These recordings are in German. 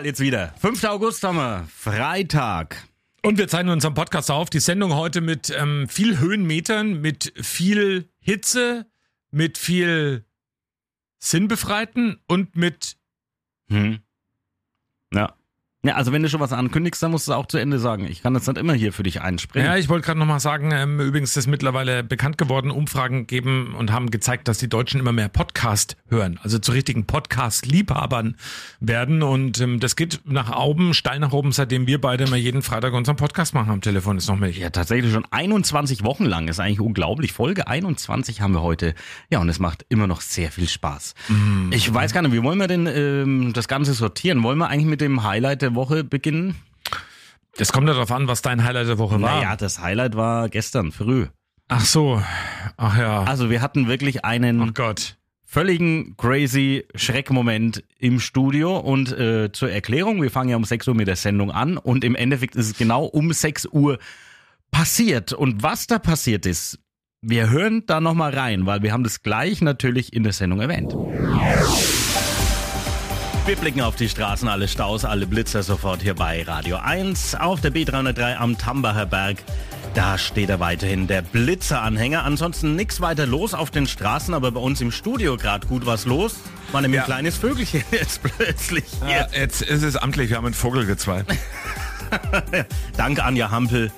Fall jetzt wieder. 5. August haben wir, Freitag. Und wir zeichnen unseren Podcast auf. Die Sendung heute mit ähm, viel Höhenmetern, mit viel Hitze, mit viel Sinnbefreiten und mit Hm. Ja. Ja, also wenn du schon was ankündigst, dann musst du es auch zu Ende sagen. Ich kann das nicht immer hier für dich einspringen. Ja, ich wollte gerade nochmal sagen, ähm, übrigens ist mittlerweile bekannt geworden, Umfragen geben und haben gezeigt, dass die Deutschen immer mehr Podcast hören, also zu richtigen Podcast-Liebhabern werden. Und ähm, das geht nach oben, steil nach oben, seitdem wir beide immer jeden Freitag unseren Podcast machen am Telefon. Ist noch mehr. Ja, tatsächlich schon 21 Wochen lang. Ist eigentlich unglaublich. Folge 21 haben wir heute. Ja, und es macht immer noch sehr viel Spaß. Mm. Ich weiß gar nicht, wie wollen wir denn ähm, das Ganze sortieren? Wollen wir eigentlich mit dem Highlight der Woche beginnen? Das kommt ja darauf an, was dein Highlight der Woche war. Naja, das Highlight war gestern früh. Ach so. Ach ja. Also wir hatten wirklich einen oh völligen crazy Schreckmoment im Studio und äh, zur Erklärung, wir fangen ja um 6 Uhr mit der Sendung an und im Endeffekt ist es genau um 6 Uhr passiert. Und was da passiert ist, wir hören da nochmal rein, weil wir haben das gleich natürlich in der Sendung erwähnt. Wir blicken auf die Straßen, alle Staus, alle Blitzer sofort hier bei Radio 1 auf der B303 am Tambacher Berg. Da steht er weiterhin, der Blitzeranhänger. Ansonsten nichts weiter los auf den Straßen, aber bei uns im Studio gerade gut was los. War nämlich Ja. ein kleines Vögelchen jetzt plötzlich. Ja, jetzt ist es amtlich, wir haben einen Vogel gezweit. Dank Anja Hampel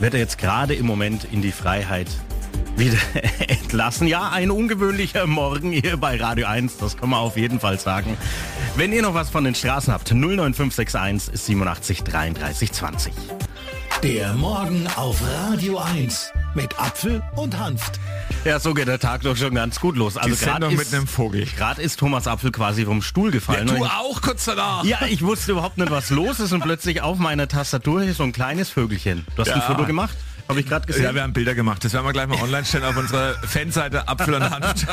wird er jetzt gerade im Moment in die Freiheit wieder entlassen. Ja, ein ungewöhnlicher Morgen hier bei Radio 1, das kann man auf jeden Fall sagen. Wenn ihr noch was von den Straßen habt, 09561 87 33 20. Der Morgen auf Radio 1 mit Apfel und Hanft. Ja, so geht der Tag doch schon ganz gut los. Also ist, mit einem Vogel. Gerade ist Thomas Apfel quasi vom Stuhl gefallen. du Und ich- auch kurz danach. ja, ich wusste überhaupt nicht, was los ist und plötzlich auf meiner Tastatur hier so ein kleines Vögelchen. Du hast ein Ja. Foto gemacht? Habe ich gerade gesehen. Ja, wir haben Bilder gemacht. Das werden wir gleich mal online stellen auf unserer Fanseite Apfel und Hanft.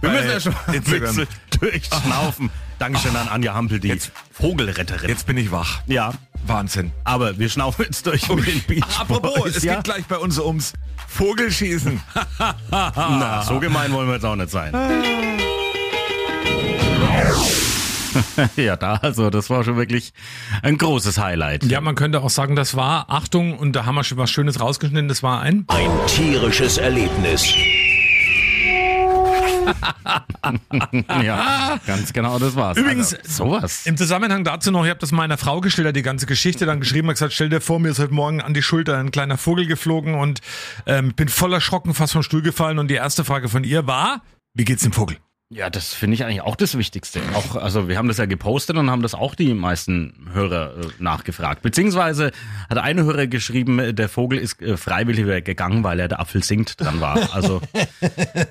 Wir müssen ja schon Instagram. durchschnaufen. Dankeschön an Anja Hampel, die Jetzt- Vogelretterin. Jetzt bin ich wach. Ja, Wahnsinn. aber wir schnaufen jetzt durch mit den Beach Apropos, Boys, es ja? geht gleich bei uns ums Vogelschießen. Na, so gemein wollen wir jetzt auch nicht sein. ja, da, also das war schon wirklich ein großes Highlight. Ja, man könnte auch sagen, das war, Achtung, und da haben wir schon was Schönes rausgeschnitten, das war ein Ein tierisches Erlebnis. Ja, ganz genau, das war's. Übrigens- also, sowas. Im Zusammenhang dazu noch, ich habe das meiner Frau geschildert, die ganze Geschichte, dann geschrieben, hat gesagt, stell dir vor, mir ist heute Morgen an die Schulter ein kleiner Vogel geflogen und ähm, bin voll erschrocken, fast vom Stuhl gefallen und die erste Frage von ihr war, wie geht's dem Vogel? Ja, das finde ich eigentlich auch das Wichtigste. Auch, also wir haben das ja gepostet und haben das auch die meisten Hörer äh, nachgefragt. Beziehungsweise hat eine Hörer geschrieben, der Vogel ist äh, freiwillig weggegangen, weil er der Apfel singt dran war. Also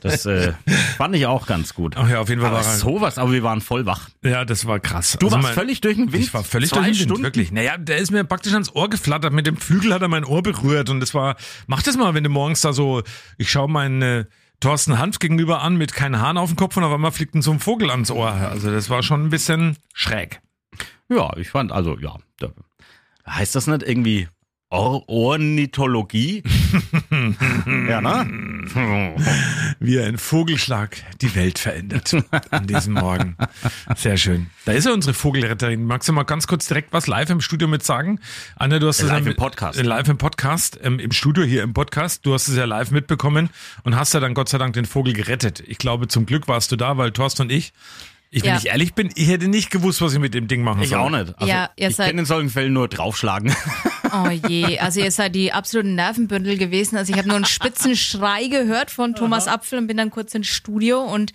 das äh, fand ich auch ganz gut. Ach ja, auf jeden Fall aber war sowas, aber wir waren voll wach. Ja, das war krass. Du Also warst mein- völlig durch den Wind. Ich war völlig Zwei durch den Wind, Stunden. wirklich. Naja, der ist mir praktisch ans Ohr geflattert. Mit dem Flügel hat er mein Ohr berührt und das war, mach das mal, wenn du morgens da so, ich schaue meinen äh, Thorsten Hanf gegenüber an mit keinen Haaren auf dem Kopf und auf einmal fliegt ihm so ein Vogel ans Ohr. Also das war schon ein bisschen schräg. Ja, ich fand, also ja. Da, heißt das nicht irgendwie Or Ornithologie? ja, ne? Wie ein Vogelschlag die Welt verändert an diesem Morgen. Sehr schön. Da ist ja unsere Vogelretterin. Magst du mal ganz kurz direkt was live im Studio mit sagen? Anne, du hast es Live ja im Podcast. äh, Live im Podcast, ähm, im Studio hier im Podcast. Du hast es ja live mitbekommen und hast ja dann Gott sei Dank den Vogel gerettet. Ich glaube, zum Glück warst du da, weil Thorsten und ich, ich, wenn Ja. ich ehrlich bin, ich hätte nicht gewusst, was ich mit dem Ding machen Ich soll. auch nicht. Also, Ja, ihr ich seid- kenne in solchen Fällen nur draufschlagen. Oh je, also ihr seid die absoluten Nervenbündel gewesen. Also ich habe nur einen spitzen Schrei gehört von Thomas Apfel und bin dann kurz ins Studio und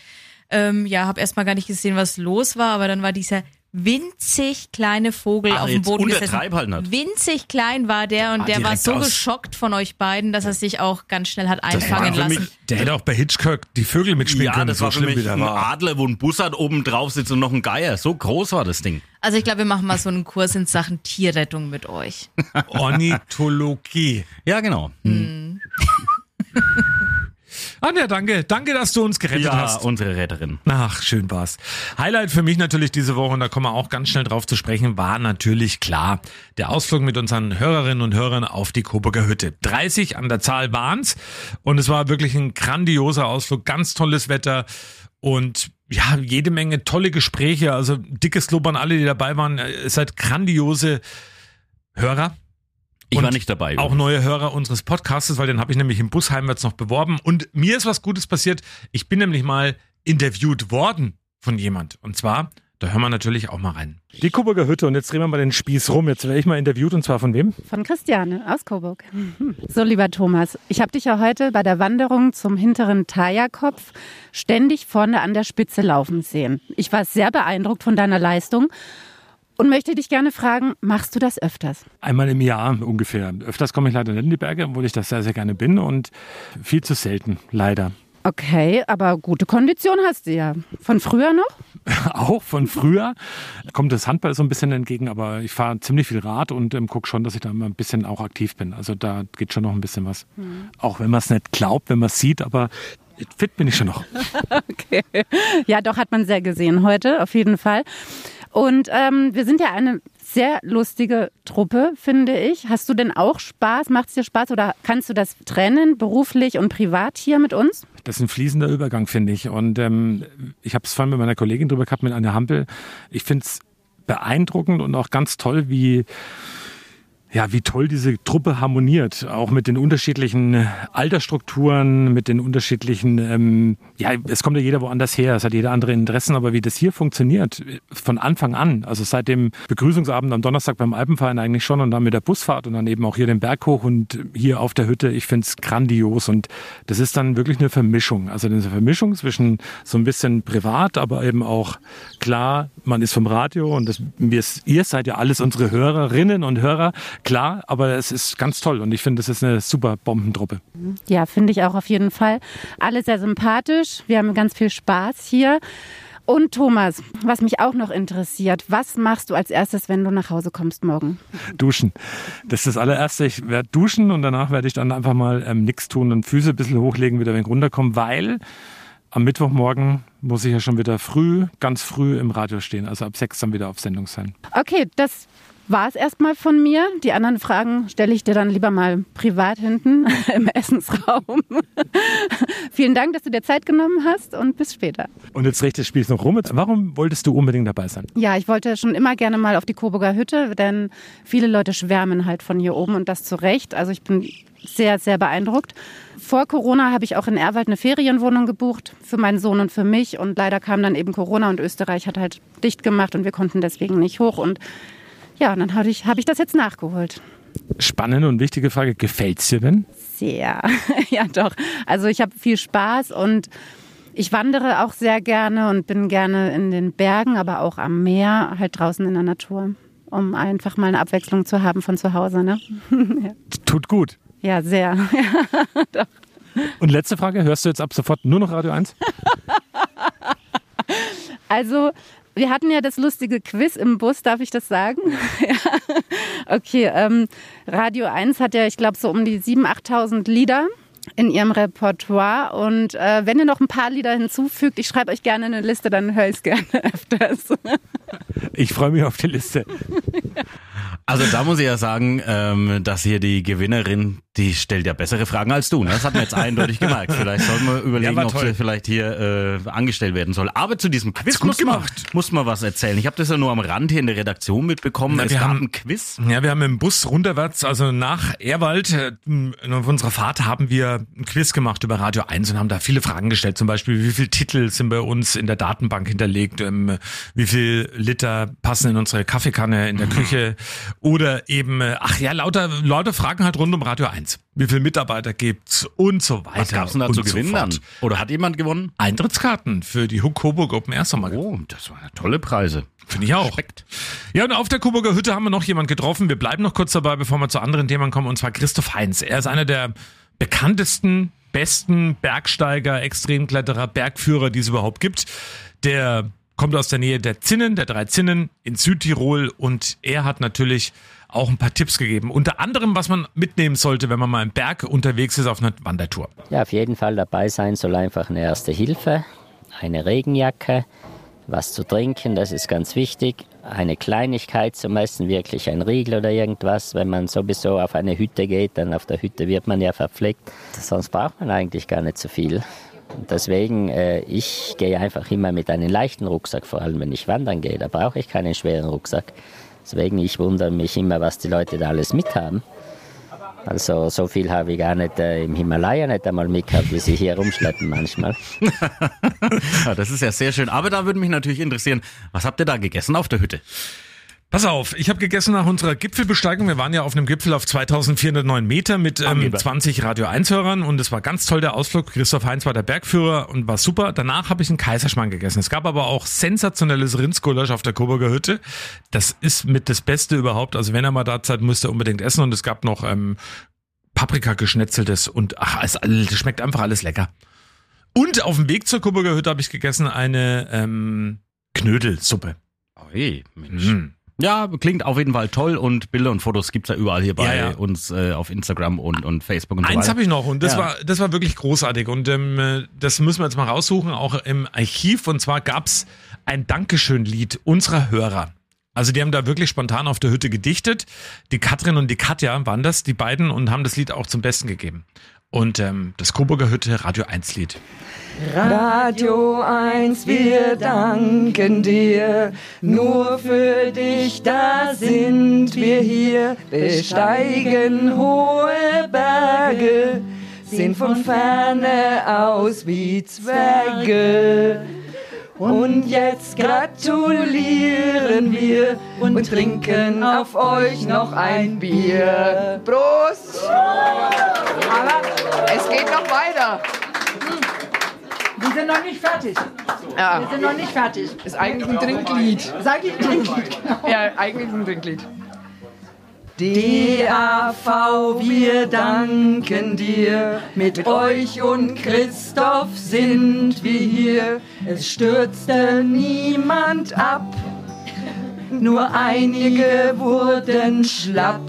ähm, ja, habe erstmal gar nicht gesehen, was los war, aber dann war dieser winzig kleine Vogel Ah, auf dem Boden gesessen. halt nicht. Winzig klein war der und Ah, der war so aus- geschockt von euch beiden, dass er sich auch ganz schnell hat einfangen für mich- lassen. Der hätte auch bei Hitchcock die Vögel mitspielen Ja, können, das so war für schlimm wie der ein war. Adler, wo ein Bussard oben drauf sitzt und noch ein Geier. So groß war das Ding. Also ich glaube, wir machen mal so einen Kurs in Sachen Tierrettung mit euch. Ornithologie. Ja, genau. Anja, danke. Danke, dass du uns gerettet Ja, hast. unsere Retterin. Ach, schön war's. Highlight für mich natürlich diese Woche, und da kommen wir auch ganz schnell drauf zu sprechen, war natürlich klar. Der Ausflug mit unseren Hörerinnen und Hörern auf die Coburger Hütte. 30 an der Zahl waren's. Und es war wirklich ein grandioser Ausflug, ganz tolles Wetter. Und ja, jede Menge tolle Gespräche. Also dickes Lob an alle, die dabei waren. Ihr seid grandiose Hörer. Ich Und war nicht dabei. Auch neue Hörer unseres Podcasts, weil den habe ich nämlich im Bus heimwärts noch beworben. Und mir ist was Gutes passiert. Ich bin nämlich mal interviewt worden von jemand. Und zwar, da hören wir natürlich auch mal rein. Die Coburger Hütte und jetzt drehen wir mal den Spieß rum. Jetzt werde ich mal interviewt und zwar von wem? Von Christiane aus Coburg. So, lieber Thomas, ich habe dich ja heute bei der Wanderung zum hinteren Tajakopf ständig vorne an der Spitze laufen sehen. Ich war sehr beeindruckt von deiner Leistung und möchte dich gerne fragen, machst du das öfters? Einmal im Jahr ungefähr. Öfters komme ich leider nicht in die Berge, obwohl ich das sehr, sehr gerne bin und viel zu selten, leider. Okay, aber gute Kondition hast du ja. Von früher noch? Auch von früher kommt das Handball so ein bisschen entgegen, aber ich fahre ziemlich viel Rad und ähm, gucke schon, dass ich da immer ein bisschen auch aktiv bin. Also da geht schon noch ein bisschen was. Auch wenn man es nicht glaubt, wenn man es sieht, aber fit bin ich schon noch. Okay. Ja, doch hat man sehr gesehen heute, auf jeden Fall. Und ähm, wir sind ja eine sehr lustige Truppe, finde ich. Hast du denn auch Spaß? Macht es dir Spaß oder kannst du das trennen, beruflich und privat hier mit uns? Das ist ein fließender Übergang, finde ich. Und ähm, ich habe es vorhin mit meiner Kollegin drüber gehabt, mit Anne Hampel. Ich finde es beeindruckend und auch ganz toll, wie ja, wie toll diese Truppe harmoniert, auch mit den unterschiedlichen Altersstrukturen, mit den unterschiedlichen, ähm, ja, es kommt ja jeder woanders her, es hat jeder andere Interessen, aber wie das hier funktioniert, von Anfang an, also seit dem Begrüßungsabend am Donnerstag beim Alpenverein eigentlich schon und dann mit der Busfahrt und dann eben auch hier den Berg hoch und hier auf der Hütte, ich finde es grandios und das ist dann wirklich eine Vermischung, also eine Vermischung zwischen so ein bisschen privat, aber eben auch klar, man ist vom Radio und das, ihr seid ja alles unsere Hörerinnen und Hörer, klar, aber es ist ganz toll und ich finde, es ist eine super Bombentruppe. Ja, finde ich auch auf jeden Fall. Alle sehr sympathisch. Wir haben ganz viel Spaß hier. Und Thomas, was mich auch noch interessiert, was machst du als erstes, wenn du nach Hause kommst morgen? Duschen. Das ist das allererste. Ich werde duschen und danach werde ich dann einfach mal ähm, nichts tun und Füße ein bisschen hochlegen, wieder ein wenig runterkommen, weil am Mittwochmorgen muss ich ja schon wieder früh, ganz früh im Radio stehen, also ab sechs dann wieder auf Sendung sein. Okay, das war es erstmal von mir. Die anderen Fragen stelle ich dir dann lieber mal privat hinten im Essensraum. Vielen Dank, dass du dir Zeit genommen hast und bis später. Und jetzt dreht das Spiel noch rum. Warum wolltest du unbedingt dabei sein? Ja, ich wollte schon immer gerne mal auf die Coburger Hütte, denn viele Leute schwärmen halt von hier oben und das zu Recht. Also ich bin sehr, sehr beeindruckt. Vor Corona habe ich auch in Erwald eine Ferienwohnung gebucht für meinen Sohn und für mich. Und leider kam dann eben Corona und Österreich hat halt dicht gemacht und wir konnten deswegen nicht hoch. Und ja, und dann habe ich, hab ich das jetzt nachgeholt. Spannende und wichtige Frage. Gefällt's dir denn? Sehr, ja doch. Also ich habe viel Spaß und ich wandere auch sehr gerne und bin gerne in den Bergen, aber auch am Meer, halt draußen in der Natur, um einfach mal eine Abwechslung zu haben von zu Hause. Ne? ja. Tut gut. ja, sehr. Ja, doch. Und letzte Frage. Hörst du jetzt ab sofort nur noch Radio 1? Also, wir hatten ja das lustige Quiz im Bus, darf ich das sagen? ja. Okay, ähm, Radio 1 hat ja, ich glaube, so um die 7.000, 8.000 Lieder in ihrem Repertoire. Und äh, wenn ihr noch ein paar Lieder hinzufügt, ich schreibe euch gerne eine Liste, dann höre ich es gerne öfters. Ich freue mich auf die Liste. Also da muss ich ja sagen, ähm, dass hier die Gewinnerin, die stellt ja bessere Fragen als du. Ne? Das hat man jetzt eindeutig gemerkt. Vielleicht sollten wir überlegen, war ob sie vielleicht hier äh, angestellt werden soll. Aber zu diesem Quiz gut muss man, muss man was erzählen. Ich habe das ja nur am Rand hier in der Redaktion mitbekommen. Na, es wir gab haben- ein Quiz. Ja, wir haben im Bus runterwärts, also nach Erwald, äh, auf unserer Fahrt haben wir ein Quiz gemacht über Radio 1 und haben da viele Fragen gestellt. Zum Beispiel, wie viele Titel sind bei uns in der Datenbank hinterlegt? Ähm, wie viel Liter passen in unsere Kaffeekanne in der Küche? Oder eben, äh, ach ja, lauter, lauter Fragen halt rund um Radio 1. Wie viele Mitarbeiter gibt's und so weiter. Was gab's denn da zu so gewinnen dann? Oder hat jemand gewonnen? Eintrittskarten für die Coburg Open Air Sommer. Oh, das waren tolle Preise. Finde ich auch. Respekt. Ja, und auf der Coburger Hütte haben wir noch jemand getroffen. Wir bleiben noch kurz dabei, bevor wir zu anderen Themen kommen, und zwar Christoph Heinz. Er ist einer der bekanntesten, besten Bergsteiger, Extremkletterer, Bergführer, die es überhaupt gibt. Der kommt aus der Nähe der Zinnen, der drei Zinnen in Südtirol und er hat natürlich auch ein paar Tipps gegeben. Unter anderem, was man mitnehmen sollte, wenn man mal im Berg unterwegs ist auf einer Wandertour. Ja, auf jeden Fall dabei sein soll einfach eine erste Hilfe, eine Regenjacke, was zu trinken, das ist ganz wichtig. Eine Kleinigkeit zum Essen, wirklich ein Riegel oder irgendwas. Wenn man sowieso auf eine Hütte geht, dann auf der Hütte wird man ja verpflegt. Sonst braucht man eigentlich gar nicht so viel. Deswegen, äh, ich gehe einfach immer mit einem leichten Rucksack, vor allem wenn ich wandern gehe. Da brauche ich keinen schweren Rucksack. Deswegen, ich wundere mich immer, was die Leute da alles mithaben. Also so viel habe ich gar nicht äh, im Himalaya nicht einmal mitgehabt, wie sie hier rumschleppen manchmal. ja, das ist ja sehr schön. Aber da würde mich natürlich interessieren, was habt ihr da gegessen auf der Hütte? Pass auf, ich habe gegessen nach unserer Gipfelbesteigung. Wir waren ja auf einem Gipfel auf 2409 Meter mit ähm, 20 Radio 1-Hörern und es war ganz toll der Ausflug. Christoph Heinz war der Bergführer und war super. Danach habe ich einen Kaiserschmarrn gegessen. Es gab aber auch sensationelles Rindsgulasch auf der Coburger Hütte. Das ist mit das Beste überhaupt. Also wenn er mal da seid, müsst ihr unbedingt essen. Und es gab noch ähm, Paprika geschnetzeltes und ach, es, es schmeckt einfach alles lecker. Und auf dem Weg zur Coburger Hütte habe ich gegessen eine ähm, Knödelsuppe. Oi, Mensch. Mm. Ja, klingt auf jeden Fall toll und Bilder und Fotos gibt's ja überall hier bei ja, ja. uns äh, auf Instagram und, und Facebook und so Eins habe ich noch und das ja. war das war wirklich großartig und ähm, das müssen wir jetzt mal raussuchen, auch im Archiv und zwar gab's ein Dankeschön-Lied unserer Hörer. Also die haben da wirklich spontan auf der Hütte gedichtet. Die Katrin und die Katja waren das, die beiden, und haben das Lied auch zum Besten gegeben. Und ähm, das Coburger Hütte Radio 1 Lied. Radio 1, wir danken dir, nur für dich, da sind wir hier, besteigen hohe Berge, sehen von ferne aus wie Zwerge. Und jetzt gratulieren wir und trinken auf euch noch ein Bier. Prost! Aber es geht noch weiter. Wir sind noch nicht fertig. Ja. Wir sind noch nicht fertig. Ist eigentlich ein Trinklied. Sag ich Trinklied. Ja, eigentlich ein Trinklied. DAV, wir danken dir. Mit euch und Christoph sind wir hier. Es stürzte niemand ab. Nur einige wurden schlapp.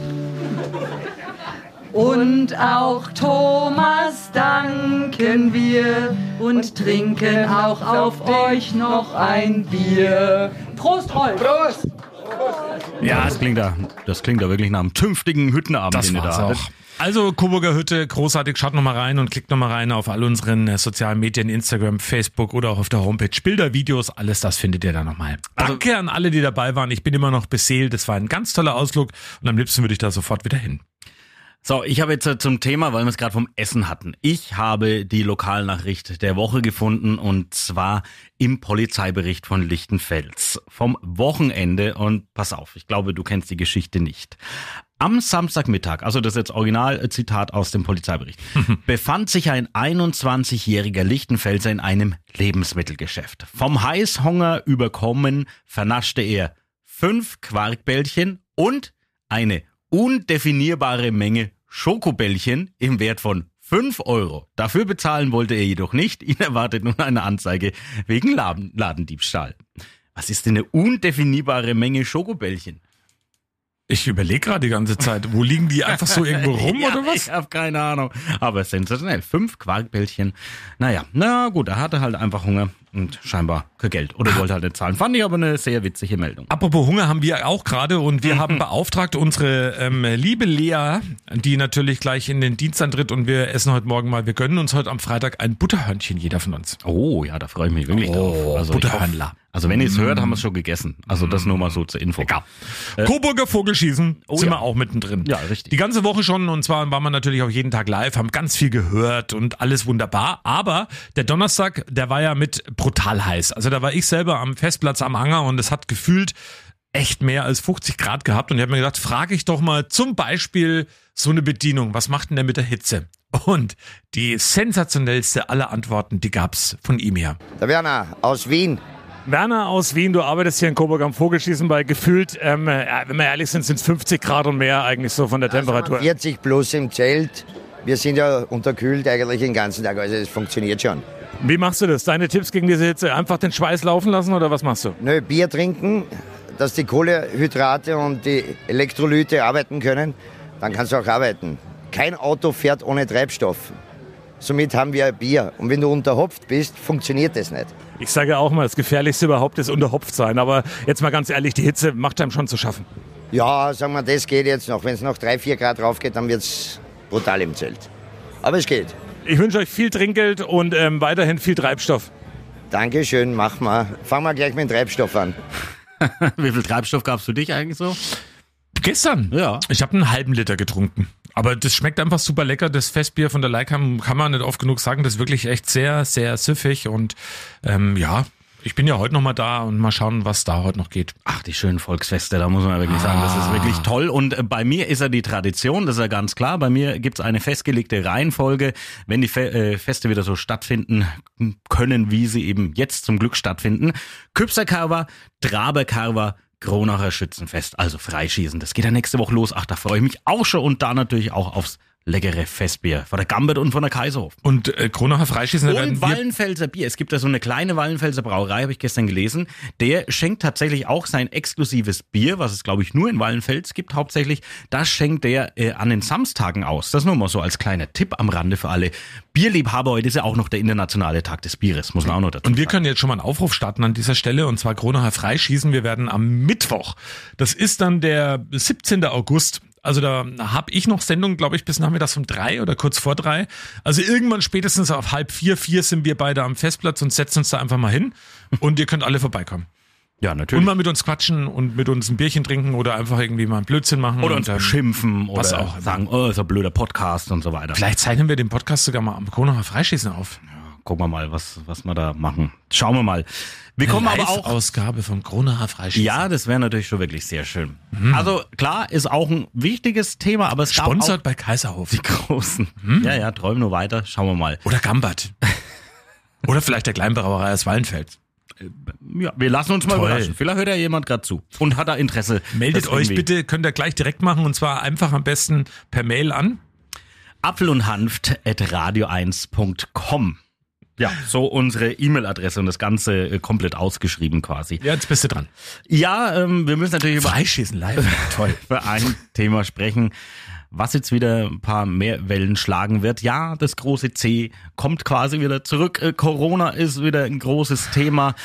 Und auch Thomas danken wir und trinken auch auf euch noch ein Bier. Prost, Rolf! Prost! Ja, das klingt da, das klingt da wirklich nach einem zünftigen Hüttenabend, das den ihr da auch. Also Coburger Hütte, großartig, schaut nochmal rein und klickt nochmal rein auf all unseren äh, sozialen Medien, Instagram, Facebook oder auch auf der Homepage. Bilder, Videos, alles das findet ihr da nochmal. Also, Danke an alle, die dabei waren. Ich bin immer noch beseelt. Das war ein ganz toller Ausflug und am liebsten würde ich da sofort wieder hin. So, ich habe jetzt äh, zum Thema, weil wir es gerade vom Essen hatten. Ich habe die Lokalnachricht der Woche gefunden und zwar im Polizeibericht von Lichtenfels vom Wochenende und pass auf, ich glaube, du kennst die Geschichte nicht. Am Samstagmittag, also das ist jetzt Originalzitat aus dem Polizeibericht, befand sich ein 21-jähriger Lichtenfelser in einem Lebensmittelgeschäft. Vom Heißhunger überkommen vernaschte er fünf Quarkbällchen und eine undefinierbare Menge Schokobällchen im Wert von 5 Euro. Dafür bezahlen wollte er jedoch nicht. Ihn erwartet nun eine Anzeige wegen Laden Ladendiebstahl. Was ist denn eine undefinierbare Menge Schokobällchen? Ich überlege gerade die ganze Zeit, wo liegen die einfach so irgendwo rum ja, oder was? Ich habe keine Ahnung. Aber sensationell. Fünf Quarkbällchen. Naja, na gut, er hatte halt einfach Hunger und scheinbar kein Geld oder wollte halt nicht zahlen. Fand ich aber eine sehr witzige Meldung. Apropos Hunger haben wir auch gerade und wir haben beauftragt unsere ähm, liebe Lea, die natürlich gleich in den Dienst antritt und wir essen heute Morgen mal, wir gönnen uns heute am Freitag ein Butterhörnchen, jeder von uns. Oh ja, da freue ich mich wirklich oh, drauf. Also Butterhörnler. Also wenn ihr es hört, haben wir es schon gegessen. Also das nur mal so zur Info. Egal. Äh, Coburger Vogelschießen oh, sind ja. wir auch mittendrin. Ja, richtig. Die ganze Woche schon und zwar waren wir natürlich auch jeden Tag live, haben ganz viel gehört und alles wunderbar. Aber der Donnerstag, der war ja mit brutal heiß. Also da war ich selber am Festplatz am Anger und es hat gefühlt echt mehr als 50 Grad gehabt und ich habe mir gedacht, frage ich doch mal zum Beispiel so eine Bedienung, was macht denn der mit der Hitze? Und die sensationellste aller Antworten, die gab's von ihm her. Der Werner aus Wien. Werner aus Wien, du arbeitest hier in Coburg am Vogelschießen bei gefühlt, ähm, wenn wir ehrlich sind, sind es 50 Grad und mehr eigentlich so von der Temperatur. 40 plus im Zelt. Wir sind ja unterkühlt eigentlich den ganzen Tag, also es funktioniert schon. Wie machst du das? Deine Tipps gegen diese Hitze? Einfach den Schweiß laufen lassen oder was machst du? Nö, Bier trinken, dass die Kohlehydrate und die Elektrolyte arbeiten können. Dann kannst du auch arbeiten. Kein Auto fährt ohne Treibstoff. Somit haben wir Bier. Und wenn du unterhopft bist, funktioniert das nicht. Ich sage auch mal, das Gefährlichste überhaupt ist unterhopft sein. Aber jetzt mal ganz ehrlich, die Hitze macht einem schon zu schaffen. Ja, sagen wir, das geht jetzt noch. Wenn es noch drei, vier Grad rauf geht, dann wird es brutal im Zelt. Aber es geht. Ich wünsche euch viel Trinkgeld und ähm, weiterhin viel Treibstoff. Dankeschön, mach mal. Fangen wir gleich mit dem Treibstoff an. Wie viel Treibstoff gabst du dich eigentlich so? Gestern? Ja. Ich habe einen halben Liter getrunken. Aber das schmeckt einfach super lecker. Das Festbier von der Leikam kann man nicht oft genug sagen. Das ist wirklich echt sehr, sehr süffig. Und ähm, ja, ich bin ja heute noch mal da und mal schauen, was da heute noch geht. Ach, die schönen Volksfeste, da muss man wirklich sagen, das ist wirklich toll. Und äh, bei mir ist ja die Tradition, das ist ja ganz klar. Bei mir gibt's eine festgelegte Reihenfolge, wenn die Fe äh, Feste wieder so stattfinden können, wie sie eben jetzt zum Glück stattfinden. Küpserkarver, Traberkarver, Kronacher Schützenfest, also Freischießen. Das geht ja nächste Woche los. Ach, da freue ich mich auch schon und da natürlich auch aufs leckere Festbier von der Gambert und von der Kaiserhof. Und äh, Kronacher Freischießen, Und Wallenfelser Bier. Es gibt da so eine kleine Wallenfelser Brauerei, habe ich gestern gelesen. Der schenkt tatsächlich auch sein exklusives Bier, was es glaube ich nur in Wallenfels gibt hauptsächlich. Das schenkt der äh, an den Samstagen aus. Das nur mal so als kleiner Tipp am Rande für alle Bierliebhaber. Heute ist ja auch noch der internationale Tag des Bieres, muss man auch noch dazu Und wir sagen. können jetzt schon mal einen Aufruf starten an dieser Stelle und zwar Kronacher Freischießen. Wir werden am Mittwoch, das ist dann der 17. August, also da habe ich noch Sendung, glaube ich, bis nachmittags um drei oder kurz vor drei. Also irgendwann spätestens auf halb vier, vier sind wir beide am Festplatz und setzen uns da einfach mal hin und ihr könnt alle vorbeikommen. Ja, Und natürlich. mal mit uns quatschen und mit uns ein Bierchen trinken oder einfach irgendwie mal einen Blödsinn machen. oder und, uns ähm, beschimpfen was oder auch immer. sagen, oh, ist ein blöder Podcast und so weiter. Vielleicht zeichnen wir den Podcast sogar mal am Kronacher Freischießen auf. Gucken wir mal, was, was wir da machen. Schauen wir mal. Wir kommen aber auch Ausgabe vom Kronacher Freischießen. Ja, das wäre natürlich schon wirklich sehr schön. Mhm. Also klar, ist auch ein wichtiges Thema, aber es gab auch Sponsert bei Kaiserhof. die großen. Mhm. Ja, ja, träumen nur weiter. Schauen wir mal. Oder Gambert. Oder vielleicht der Kleinbrauerei aus Wallenfeld. Ja, wir lassen uns mal Toll. überraschen. Vielleicht hört ja jemand gerade zu und hat da Interesse. Meldet euch irgendwie- bitte, könnt ihr gleich direkt machen und zwar einfach am besten per Mail an. Apfel und Hanft at radio1.com. Ja, so unsere E-Mail-Adresse und das Ganze äh, komplett ausgeschrieben quasi. Ja, jetzt bist du dran. Ja, ähm, wir müssen natürlich über Freischießen live. Toll. für ein Thema sprechen, was jetzt wieder ein paar mehr Wellen schlagen wird. Ja, das große C kommt quasi wieder zurück. Äh, Corona ist wieder ein großes Thema,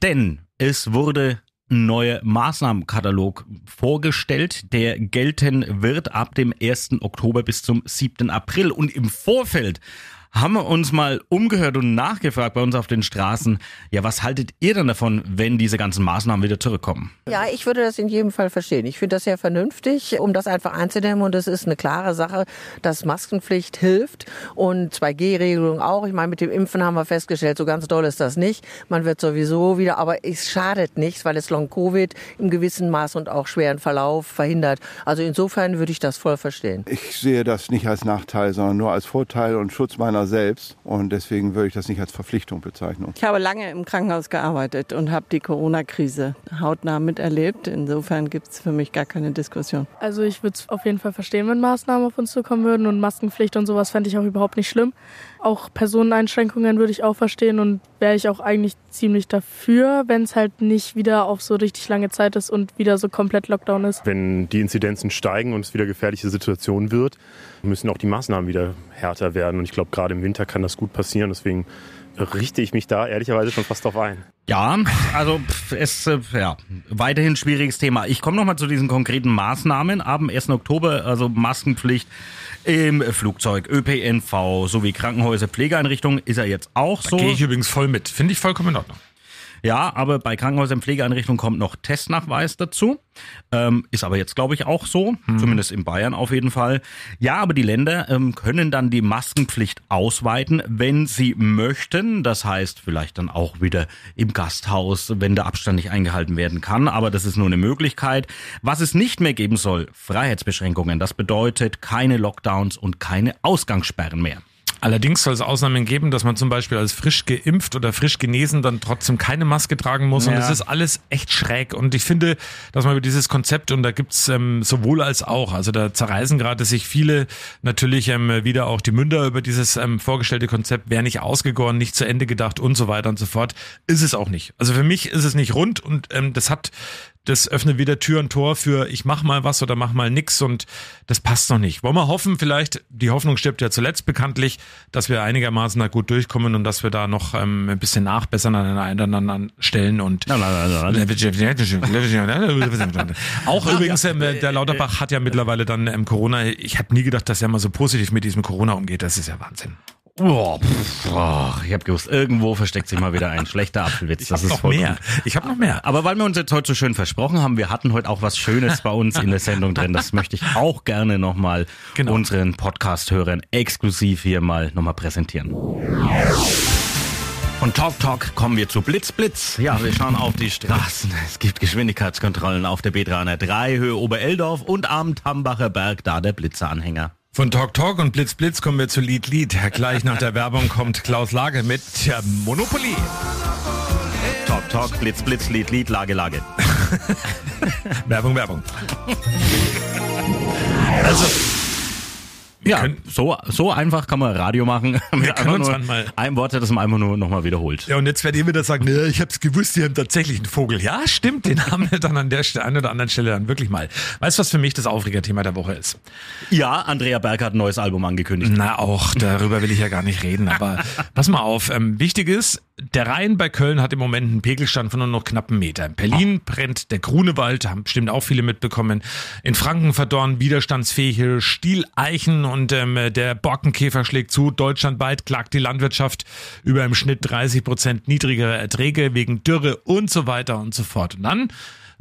denn es wurde ein neuer Maßnahmenkatalog vorgestellt, der gelten wird ab dem 1. Oktober bis zum 7. April. Und im Vorfeld haben wir uns mal umgehört und nachgefragt bei uns auf den Straßen, ja, was haltet ihr denn davon, wenn diese ganzen Maßnahmen wieder zurückkommen? Ja, ich würde das in jedem Fall verstehen. Ich finde das sehr vernünftig, um das einfach einzudämmen. Und es ist eine klare Sache, dass Maskenpflicht hilft und 2G-Regelung auch. Ich meine, mit dem Impfen haben wir festgestellt, so ganz doll ist das nicht. Man wird sowieso wieder, aber es schadet nichts, weil es Long-Covid im gewissen Maß und auch schweren Verlauf verhindert. Also insofern würde ich das voll verstehen. Ich sehe das nicht als Nachteil, sondern nur als Vorteil und Schutz meiner selbst. Und deswegen würde ich das nicht als Verpflichtung bezeichnen. Ich habe lange im Krankenhaus gearbeitet und habe die Corona-Krise hautnah miterlebt. Insofern gibt es für mich gar keine Diskussion. Also ich würde es auf jeden Fall verstehen, wenn Maßnahmen auf uns zukommen würden und Maskenpflicht und sowas fände ich auch überhaupt nicht schlimm. Auch Personeneinschränkungen würde ich auch verstehen und wäre ich auch eigentlich ziemlich dafür, wenn es halt nicht wieder auf so richtig lange Zeit ist und wieder so komplett Lockdown ist. Wenn die Inzidenzen steigen und es wieder gefährliche Situation wird, müssen auch die Maßnahmen wieder härter werden. Und ich glaube, gerade im Winter kann das gut passieren. Deswegen richte ich mich da ehrlicherweise schon fast drauf ein. Ja, also es äh, ja weiterhin schwieriges Thema. Ich komme noch mal zu diesen konkreten Maßnahmen. Ab dem 1. Oktober, also Maskenpflicht im Flugzeug, ÖPNV sowie Krankenhäuser, Pflegeeinrichtungen ist ja jetzt auch so. Gehe ich übrigens voll mit. Finde ich vollkommen in Ordnung. Ja, aber bei Krankenhäusern, Pflegeeinrichtungen kommt noch Testnachweis dazu. Ähm, ist aber jetzt, glaube ich, auch so. Zumindest in Bayern auf jeden Fall. Ja, aber die Länder ähm, können dann die Maskenpflicht ausweiten, wenn sie möchten. Das heißt, vielleicht dann auch wieder im Gasthaus, wenn der Abstand nicht eingehalten werden kann. Aber das ist nur eine Möglichkeit. Was es nicht mehr geben soll, Freiheitsbeschränkungen. Das bedeutet keine Lockdowns und keine Ausgangssperren mehr. Allerdings soll es Ausnahmen geben, dass man zum Beispiel als frisch geimpft oder frisch genesen dann trotzdem keine Maske tragen muss. Und Ja. das ist alles echt schräg. Und ich finde, dass man über dieses Konzept, und da gibt's ähm, sowohl als auch, also da zerreißen gerade sich viele natürlich ähm, wieder auch die Münder über dieses ähm, vorgestellte Konzept, wäre nicht ausgegoren, nicht zu Ende gedacht und so weiter und so fort. Ist es auch nicht. Also für mich ist es nicht rund und ähm, das hat das öffnet wieder Tür und Tor für ich mach mal was oder mach mal nix und das passt noch nicht. Wollen wir hoffen, vielleicht, die Hoffnung stirbt ja zuletzt bekanntlich, dass wir einigermaßen da gut durchkommen und dass wir da noch ähm, ein bisschen nachbessern an anderen Stellen und auch übrigens, ähm, der Lauterbach hat ja mittlerweile dann ähm, Corona, ich habe nie gedacht, dass er mal so positiv mit diesem Corona umgeht, das ist ja Wahnsinn. Oh, pff, oh, ich habe gewusst, irgendwo versteckt sich mal wieder ein schlechter Apfelwitz. das hab ist noch vollkommen- mehr. Ich habe noch mehr. Aber weil wir uns jetzt heute so schön versprochen haben, wir hatten heute auch was Schönes bei uns in der Sendung drin. Das möchte ich auch gerne nochmal Genau. unseren Podcast-Hörern exklusiv hier mal nochmal präsentieren. Von Talk Talk kommen wir zu Blitz Blitz. Ja, wir schauen auf die Straßen. Es gibt Geschwindigkeitskontrollen auf der B303 Höhe Obereldorf und am Tambacher Berg, da der Blitzeranhänger. Von Talk Talk und Blitz Blitz kommen wir zu Lied Lied. Gleich nach der Werbung kommt Klaus Lage mit Monopoly. Talk Talk, Blitz Blitz, Lied Lied, Lage Lage. Werbung, Werbung. Also, Ja, so, so einfach kann man Radio machen. Wir können uns nur dann mal- ein Wort, das man einfach nur nochmal wiederholt. Ja, und jetzt werdet ihr wieder sagen, ne, ich hab's gewusst, die haben tatsächlich einen Vogel. Ja, stimmt, den haben wir dann an der Stelle, einen oder anderen Stelle dann wirklich mal. Weißt du, was für mich das Aufregerthema der Woche ist? Ja, Andrea Berg hat ein neues Album angekündigt. Na auch, darüber will ich ja gar nicht reden, aber pass mal auf. Ähm, wichtig ist, der Rhein bei Köln hat im Moment einen Pegelstand von nur noch knapp einem Meter. In Berlin brennt der Grunewald, haben bestimmt auch viele mitbekommen. In Franken verdorren widerstandsfähige Stieleichen und ähm, der Borkenkäfer schlägt zu. Deutschlandweit klagt die Landwirtschaft über im Schnitt 30 Prozent niedrigere Erträge wegen Dürre und so weiter und so fort. Und dann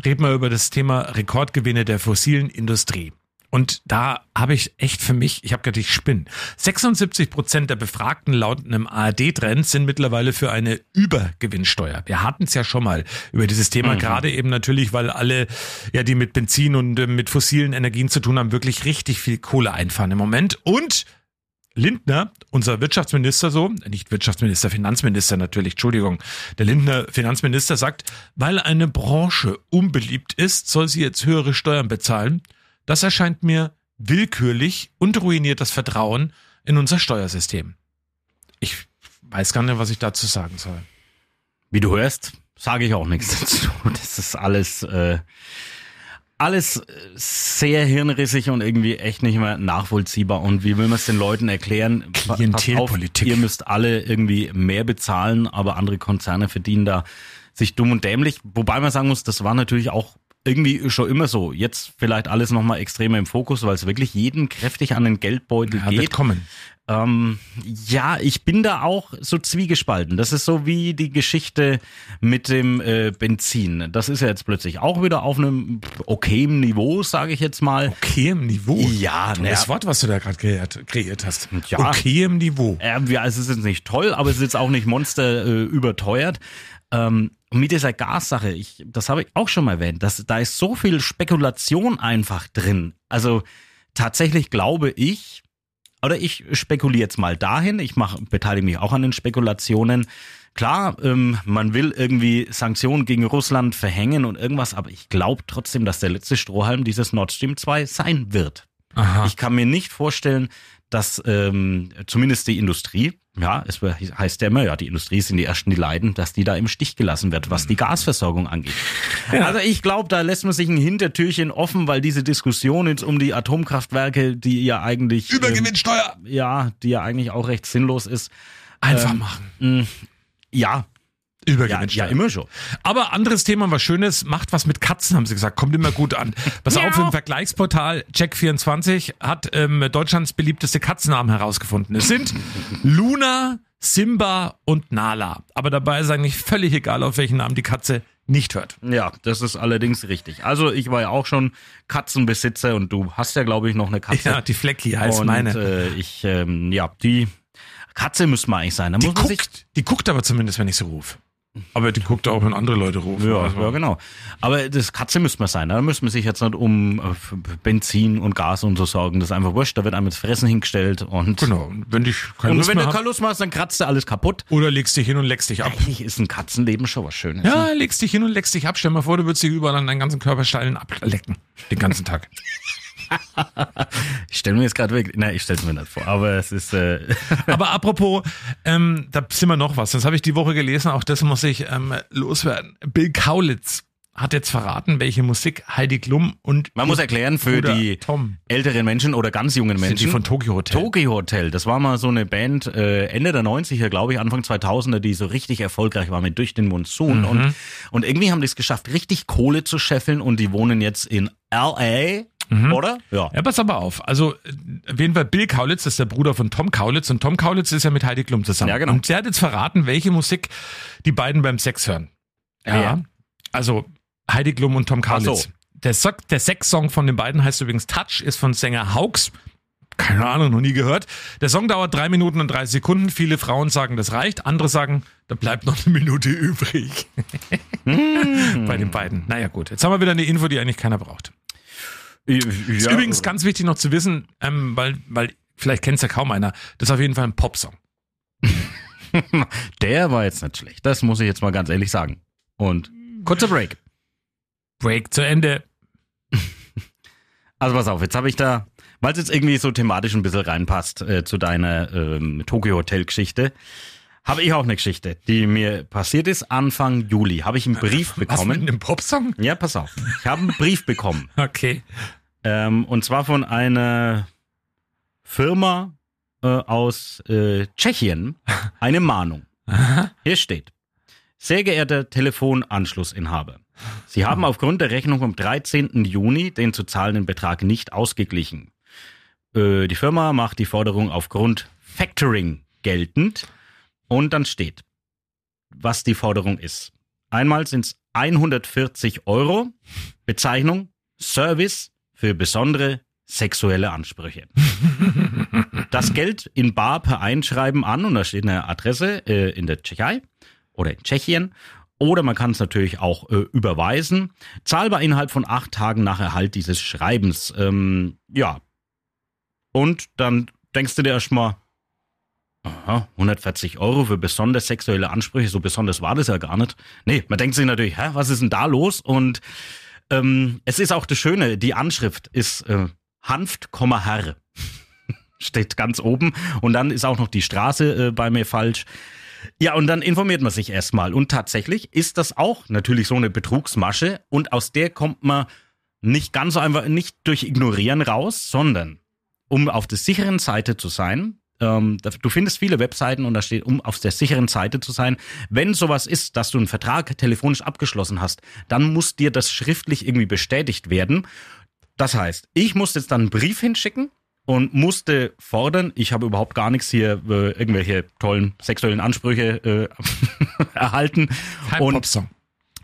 reden wir über das Thema Rekordgewinne der fossilen Industrie. Und da habe ich echt für mich, ich habe gedacht, ich spinne. 76 Prozent der Befragten laut einem ARD-Trend sind mittlerweile für eine Übergewinnsteuer. Wir hatten es ja schon mal über dieses Thema, Mhm. gerade eben natürlich, weil alle, ja, die mit Benzin und äh, mit fossilen Energien zu tun haben, wirklich richtig viel Kohle einfahren im Moment. Und Lindner, unser Wirtschaftsminister so, nicht Wirtschaftsminister, Finanzminister natürlich, Entschuldigung. Der Lindner Finanzminister sagt, weil eine Branche unbeliebt ist, soll sie jetzt höhere Steuern bezahlen. Das erscheint mir willkürlich und ruiniert das Vertrauen in unser Steuersystem. Ich weiß gar nicht, was ich dazu sagen soll. Wie du hörst, sage ich auch nichts dazu. Das ist alles, äh, alles äh, sehr hirnrissig und irgendwie echt nicht mehr nachvollziehbar. Und wie will man es den Leuten erklären? Pass auf, Klientelpolitik. Ihr müsst alle irgendwie mehr bezahlen, aber andere Konzerne verdienen da sich dumm und dämlich. Wobei man sagen muss, das war natürlich auch irgendwie schon immer so. Jetzt vielleicht alles nochmal extremer im Fokus, weil es wirklich jeden kräftig an den Geldbeutel Ja, geht. kommen. Ähm, ja, ich bin da auch so zwiegespalten. Das ist so wie die Geschichte mit dem äh, Benzin. Das ist ja jetzt plötzlich auch wieder auf einem okayen Niveau, sage ich jetzt mal. Okay im Niveau. Ja, Das naja, Wort, was du da gerade kreiert, kreiert hast. Ja. Okay im Niveau. äh, ja, es ist jetzt nicht toll, aber es ist jetzt auch nicht monster äh, überteuert. Ähm, und mit dieser Gassache, ich, das habe ich auch schon mal erwähnt, dass, da ist so viel Spekulation einfach drin. Also tatsächlich glaube ich, oder ich spekuliere jetzt mal dahin, ich mach, beteilige mich auch an den Spekulationen. Klar, ähm, man will irgendwie Sanktionen gegen Russland verhängen und irgendwas, aber ich glaube trotzdem, dass der letzte Strohhalm dieses Nord Stream 2 sein wird. Aha. Ich kann mir nicht vorstellen, dass ähm, zumindest die Industrie, ja, es heißt ja immer, ja, die Industrie sind die Ersten, die leiden, dass die da im Stich gelassen wird, was die Gasversorgung angeht. Also ich glaube, da lässt man sich ein Hintertürchen offen, weil diese Diskussion jetzt um die Atomkraftwerke, die ja eigentlich... Übergewinnsteuer. Ähm, ja, die ja eigentlich auch recht sinnlos ist. Einfach ähm, machen. mh, Ja, ja, Übergewinnsteuer. ja, immer schon. Aber anderes Thema, was Schönes, macht was mit Katzen, haben sie gesagt. Kommt immer gut an. Pass auf, im Vergleichsportal Check24 hat ähm, Deutschlands beliebteste Katzennamen herausgefunden. Es sind Luna, Simba und Nala. Aber dabei ist eigentlich völlig egal, auf welchen Namen die Katze nicht hört. Ja, das ist allerdings richtig. Also ich war ja auch schon Katzenbesitzer und du hast ja, glaube ich, noch eine Katze. Ja, die Flecki heißt und, meine. Äh, ich, ähm, ja, die Katze müsste man eigentlich sein. Da Die muss man sich, guckt, die guckt aber zumindest, wenn ich sie rufe. Aber die guckt auch, wenn andere Leute rufen. ja, Also- ja, genau. Aber das Katze müsste man sein. Da müsste man sich jetzt nicht um äh, Benzin und Gas und so sorgen. Das ist einfach wurscht. Da wird einem das Fressen hingestellt und Genau. Wenn ich keine und Lust wenn du keine Lust mehr hast, dann kratzt du alles kaputt. oder legst dich hin und leckst dich ab. Eigentlich ist ein Katzenleben schon was Schönes. Ja, legst dich hin und leckst dich ab. Stell dir mal vor, du würdest dich überall an deinen ganzen Körperstellen ablecken. Den ganzen Tag. Ich stelle mir jetzt gerade weg. Nein, ich stelle es mir nicht vor. Aber es ist äh, Aber apropos, ähm, da sind wir noch was. Das habe ich die Woche gelesen. Auch das muss ich ähm, loswerden. Bill Kaulitz hat jetzt verraten, welche Musik Heidi Klum und Man muss erklären für Bruder die Tom älteren Menschen oder ganz jungen sind Menschen. die von Tokyo Hotel. Tokyo Hotel, das war mal so eine Band äh, Ende der 90er, glaube ich, Anfang 2000er, die so richtig erfolgreich war mit Durch den Monsun. Mhm. Und, und irgendwie haben die es geschafft, richtig Kohle zu scheffeln und die wohnen jetzt in L.A. Oder? Ja. Ja, pass aber auf. Also, auf jeden Fall Bill Kaulitz, das ist der Bruder von Tom Kaulitz und Tom Kaulitz ist ja mit Heidi Klum zusammen. Ja, genau. Und der hat jetzt verraten, welche Musik die beiden beim Sex hören. Ja. Ja. Also, Heidi Klum und Tom Kaulitz. so. Der, So- der Sex-Song von den beiden heißt übrigens Touch, ist von Sänger Haux. Keine Ahnung, noch nie gehört. Der Song dauert drei Minuten und 30 Sekunden. Viele Frauen sagen, das reicht. Andere sagen, da bleibt noch eine Minute übrig. Bei den beiden. Naja, gut. Jetzt haben wir wieder eine Info, die eigentlich keiner braucht. Ist Ja. übrigens ganz wichtig noch zu wissen, ähm, weil, weil vielleicht kennt es ja kaum einer. Das ist auf jeden Fall ein Popsong. Der war jetzt nicht schlecht. Das muss ich jetzt mal ganz ehrlich sagen. Und kurzer Break. Break zu Ende. Also pass auf, jetzt habe ich da, weil es jetzt irgendwie so thematisch ein bisschen reinpasst äh, zu deiner ähm, Tokyo Hotel Geschichte, habe ich auch eine Geschichte, die mir passiert ist Anfang Juli. Habe ich einen Brief Was mit bekommen. einem Popsong? Ja, pass auf. Ich habe einen Brief bekommen. Okay. Ähm, und zwar von einer Firma äh, aus äh, Tschechien. Eine Mahnung. Hier steht. Sehr geehrter Telefonanschlussinhaber, Sie haben aufgrund der Rechnung vom 13. Juni den zu zahlenden Betrag nicht ausgeglichen. Äh, die Firma macht die Forderung aufgrund Factoring geltend und dann steht, was die Forderung ist. Einmal sind es 140 Euro, Bezeichnung Service für besondere sexuelle Ansprüche. Das Geld in Bar per Einschreiben an und da steht eine Adresse äh, in der Tschechei oder in Tschechien. Oder man kann es natürlich auch äh, überweisen. Zahlbar innerhalb von acht Tagen nach Erhalt dieses Schreibens. Ähm, ja. Und dann denkst du dir erstmal, aha, 140 Euro für besonders sexuelle Ansprüche, so besonders war das ja gar nicht. Nee, man denkt sich natürlich, hä, was ist denn da los? Und ähm, es ist auch das Schöne, die Anschrift ist äh, Hanft, Herr. Steht ganz oben. Und dann ist auch noch die Straße äh, bei mir falsch. Ja, und dann informiert man sich erstmal. Und tatsächlich ist das auch natürlich so eine Betrugsmasche. Und aus der kommt man nicht ganz so einfach, nicht durch Ignorieren raus, sondern um auf der sicheren Seite zu sein. Ähm, du findest viele Webseiten und da steht, um auf der sicheren Seite zu sein. Wenn sowas ist, dass du einen Vertrag telefonisch abgeschlossen hast, dann muss dir das schriftlich irgendwie bestätigt werden. Das heißt, ich musste jetzt dann einen Brief hinschicken und musste fordern, ich habe überhaupt gar nichts hier, äh, irgendwelche tollen sexuellen Ansprüche äh, erhalten. Kein und Popsong.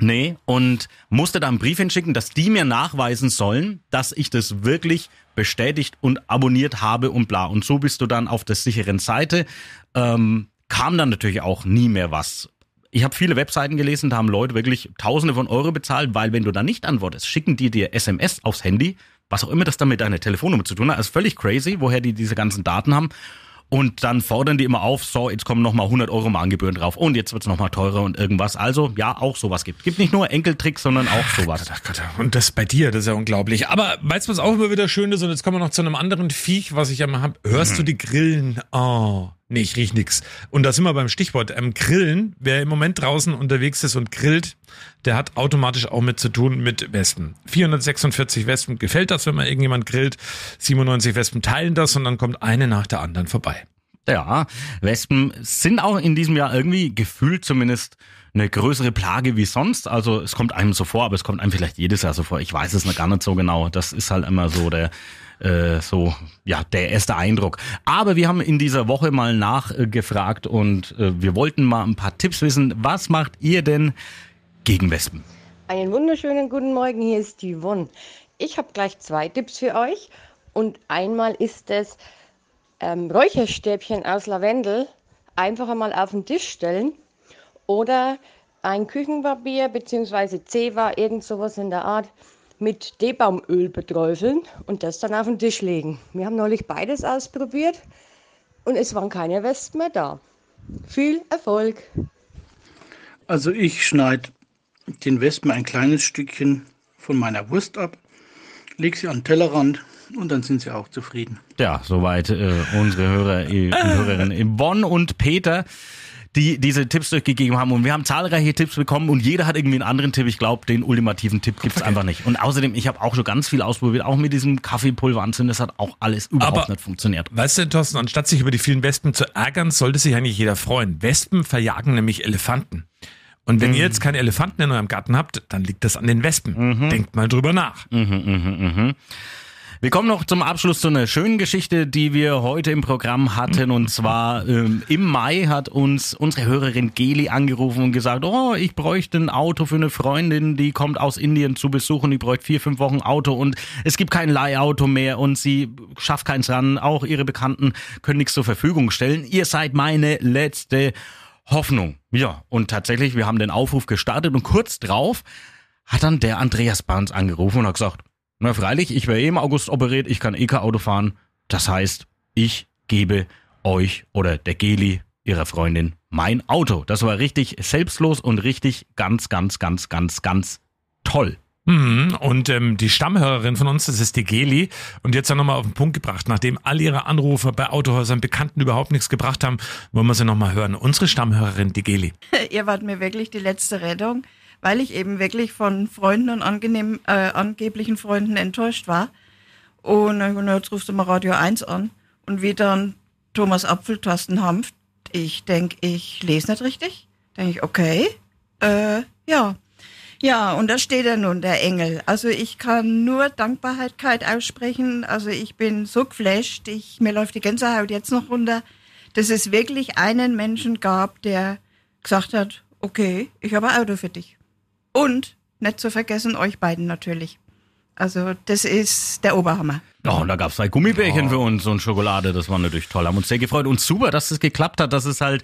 Nee, und musste da einen Brief hinschicken, dass die mir nachweisen sollen, dass ich das wirklich bestätigt und abonniert habe und bla. Und so bist du dann auf der sicheren Seite. Ähm, kam dann natürlich auch nie mehr was. Ich habe viele Webseiten gelesen, da haben Leute wirklich Tausende von Euro bezahlt, weil wenn du da nicht antwortest, schicken die dir SMS aufs Handy, was auch immer das dann mit deiner Telefonnummer zu tun hat. Also völlig crazy, woher die diese ganzen Daten haben. Und dann fordern die immer auf, so, jetzt kommen nochmal 100 Euro Mahngebühren drauf und jetzt wird's noch nochmal teurer und irgendwas. Also, ja, auch sowas gibt. Gibt nicht nur Enkeltricks, sondern auch sowas. Und das bei dir, das ist ja unglaublich. Aber weißt du, was auch immer wieder schön ist? Und jetzt kommen wir noch zu einem anderen Viech, was ich ja mal hab. Hörst Mhm. du die Grillen? Oh, nee, ich riech nix. Und da sind wir beim Stichwort. Ähm, Grillen, wer im Moment draußen unterwegs ist und grillt, der hat automatisch auch mit zu tun mit Wespen. 446 Wespen gefällt das, wenn man irgendjemand grillt. 97 Wespen teilen das und dann kommt eine nach der anderen vorbei. Ja, Wespen sind auch in diesem Jahr irgendwie gefühlt zumindest eine größere Plage wie sonst. Also es kommt einem so vor, aber es kommt einem vielleicht jedes Jahr so vor. Ich weiß es noch gar nicht so genau. Das ist halt immer so der äh, so ja der erste Eindruck. Aber wir haben in dieser Woche mal nachgefragt und äh, wir wollten mal ein paar Tipps wissen. Was macht ihr denn gegen Wespen? Einen wunderschönen guten Morgen, hier ist die Yvonne. Ich habe gleich zwei Tipps für euch. Und einmal ist es ähm, Räucherstäbchen aus Lavendel einfach einmal auf den Tisch stellen oder ein Küchenpapier bzw. Zewa, irgend sowas in der Art, mit Teebaumöl beträufeln und das dann auf den Tisch legen. Wir haben neulich beides ausprobiert und es waren keine Wespen mehr da. Viel Erfolg! Also ich schneide den Wespen ein kleines Stückchen von meiner Wurst ab, lege sie an den Tellerrand und dann sind sie auch zufrieden. Ja, soweit äh, unsere Hörer äh, und Hörerinnen Yvonne und Peter, die diese Tipps durchgegeben haben. Und wir haben zahlreiche Tipps bekommen und jeder hat irgendwie einen anderen Tipp. Ich glaube, den ultimativen Tipp gibt's einfach nicht. Und außerdem, ich habe auch schon ganz viel ausprobiert, auch mit diesem Kaffeepulver anzünden. Das hat auch alles überhaupt Aber- nicht funktioniert. Weißt du, Thorsten, anstatt sich über die vielen Wespen zu ärgern, sollte sich eigentlich jeder freuen. Wespen verjagen nämlich Elefanten. Und wenn Mhm. ihr jetzt keine Elefanten in eurem Garten habt, dann liegt das an den Wespen. Denkt mal drüber nach. Mhm, mhm, mhm. Wir kommen noch zum Abschluss zu einer schönen Geschichte, die wir heute im Programm hatten. Und zwar ähm, im Mai hat uns unsere Hörerin Geli angerufen und gesagt, oh, ich bräuchte ein Auto für eine Freundin, die kommt aus Indien zu besuchen, die bräuchte vier, fünf Wochen Auto und es gibt kein Leihauto mehr und sie schafft keins ran. Auch ihre Bekannten können nichts zur Verfügung stellen. Ihr seid meine letzte Hoffnung. Ja, und tatsächlich, wir haben den Aufruf gestartet und kurz drauf hat dann der Andreas Barnes angerufen und hat gesagt, na freilich, ich wäre eh im August operiert, ich kann eh kein Auto fahren. Das heißt, ich gebe euch oder der Geli, ihrer Freundin, mein Auto. Das war richtig selbstlos und richtig ganz, ganz, ganz, ganz, ganz toll. Mhm. Und ähm, die Stammhörerin von uns, das ist die Geli. Und jetzt dann nochmal auf den Punkt gebracht. Nachdem all ihre Anrufe bei Autohäusern Bekannten überhaupt nichts gebracht haben, wollen wir sie nochmal hören. Unsere Stammhörerin, die Geli. Ihr wart mir wirklich die letzte Rettung, weil ich eben wirklich von Freunden und angenehm, äh, angeblichen Freunden enttäuscht war. Und äh, jetzt rufst du mal Radio 1 an. Und wie dann Thomas Apfel, Thorsten Hanft. Ich denke, ich lese nicht richtig. Denke ich, okay. Äh, ja. Ja, und da steht er nun, der Engel. Also ich kann nur Dankbarkeit aussprechen. Also ich bin so geflasht. Ich, mir läuft die Gänsehaut jetzt noch runter, dass es wirklich einen Menschen gab, der gesagt hat, okay, ich habe ein Auto für dich. Und nicht zu vergessen, euch beiden natürlich. Also das ist der Oberhammer. Oh, und da gab's zwei Gummibärchen für uns und Schokolade. Das war natürlich toll. Haben uns sehr gefreut. Und super, dass es geklappt hat. Das ist halt,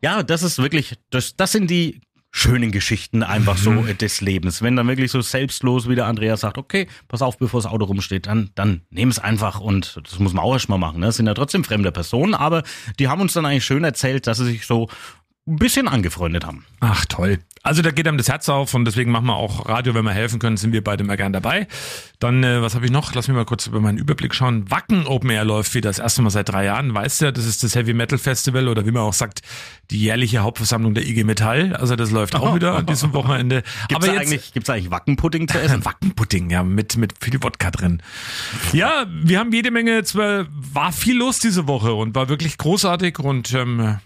ja, das ist wirklich, das, das sind die schönen Geschichten einfach so Mhm. des Lebens. Wenn dann wirklich so selbstlos wie der Andreas sagt, okay, pass auf, bevor das Auto rumsteht, dann, dann nehm es einfach und das muss man auch erstmal machen. Ne? Das sind ja trotzdem fremde Personen, aber die haben uns dann eigentlich schön erzählt, dass sie sich so ein bisschen angefreundet haben. Ach toll. Also da geht einem das Herz auf und deswegen machen wir auch Radio, wenn wir helfen können, sind wir beide mal gern dabei. Dann, äh, was habe ich noch? Lass mich mal kurz über meinen Überblick schauen. Wacken Open Air läuft wieder das erste Mal seit drei Jahren. Weißt du ja, das ist das Heavy Metal Festival oder wie man auch sagt, die jährliche Hauptversammlung der IG Metall. Also das läuft auch wieder an diesem Wochenende. Gibt's da eigentlich, gibt's eigentlich Wackenpudding zu essen? Wackenpudding, ja, mit, mit viel Wodka drin. Ja, wir haben jede Menge, zwar war viel los diese Woche und war wirklich großartig und ähm,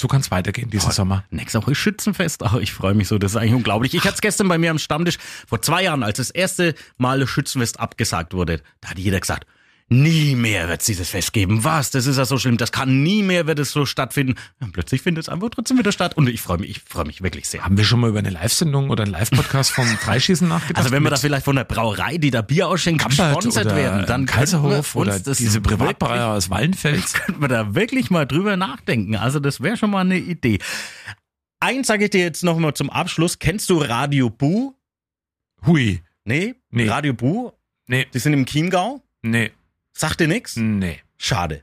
so kann es weitergehen diesen Sommer. Nächste Woche ist Schützenfest. Ach, ich freue mich so, das ist eigentlich unglaublich. Ich hatte es gestern bei mir am Stammtisch vor zwei Jahren, als das erste Mal das Schützenfest abgesagt wurde. Da hat jeder gesagt, nie mehr wird es dieses Fest geben. Was? Das ist ja so schlimm. Das kann nie mehr, wird es so stattfinden. Und plötzlich findet es einfach trotzdem wieder statt. Und ich freue mich, ich freue mich wirklich sehr. Haben wir schon mal über eine Live-Sendung oder einen Live-Podcast vom Freischießen nachgedacht? Also wenn wir da vielleicht von der Brauerei, die da Bier ausschenkt, gesponsert oder werden, dann Kaiserhof wir oder uns das diese Privatbrauerei aus Wallenfels. könnten wir da wirklich mal drüber nachdenken. Also das wäre schon mal eine Idee. Eins sage ich dir jetzt noch mal zum Abschluss. Kennst du Radio Bu? Hui. Nee? Nee. Radio Bu? Nee. Die sind im Chiemgau? Nee. Sagt dir nix? Nee. Schade.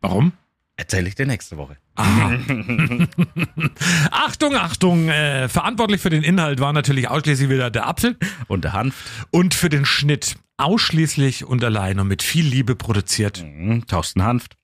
Warum? Erzähle ich dir nächste Woche. Achtung, Achtung! Äh, verantwortlich für den Inhalt war natürlich ausschließlich wieder der Apfel. Und der Hanf. Und für den Schnitt ausschließlich und allein und mit viel Liebe produziert. Mhm, Thorsten Hanft.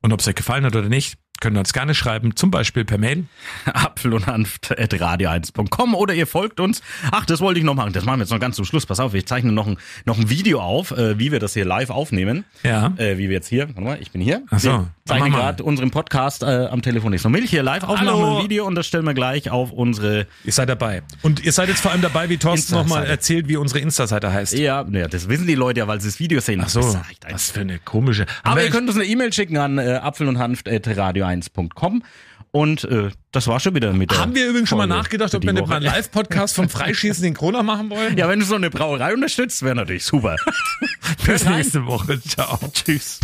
Und ob es euch gefallen hat oder nicht, könnt ihr uns gerne schreiben, zum Beispiel per Mail. Apfel und Hanft at radio1.com oder ihr folgt uns. Ach, das wollte ich noch machen. Das machen wir jetzt noch ganz zum Schluss. Pass auf, ich zeichne noch ein, noch ein Video auf, äh, wie wir das hier live aufnehmen. Ja. Äh, wie wir jetzt hier, warte mal, ich bin hier. Ach so, Wir zeichnen gerade unseren Podcast äh, am Telefon. Ich so Milch hier live aufnehmen, ein Video und das stellen wir gleich auf unsere Ihr seid dabei. Und ihr seid jetzt vor allem dabei, wie Thorsten nochmal erzählt, wie unsere Insta-Seite heißt. Ja, naja, das wissen die Leute ja, weil sie das Video sehen. Ach so, Das sagt eigentlich- was für eine komische. Aber wir ihr könnt uns eine E-Mail schicken an äh, apfel und hanft radio1.com und äh, das war schon wieder mit Haben wir übrigens schon mal nachgedacht, ob wir nicht Woche. einen Live-Podcast vom Freischießen in Krona machen wollen? Ja, wenn du so eine Brauerei unterstützt, wäre natürlich super. Bis nächste Woche. Ciao. Tschüss.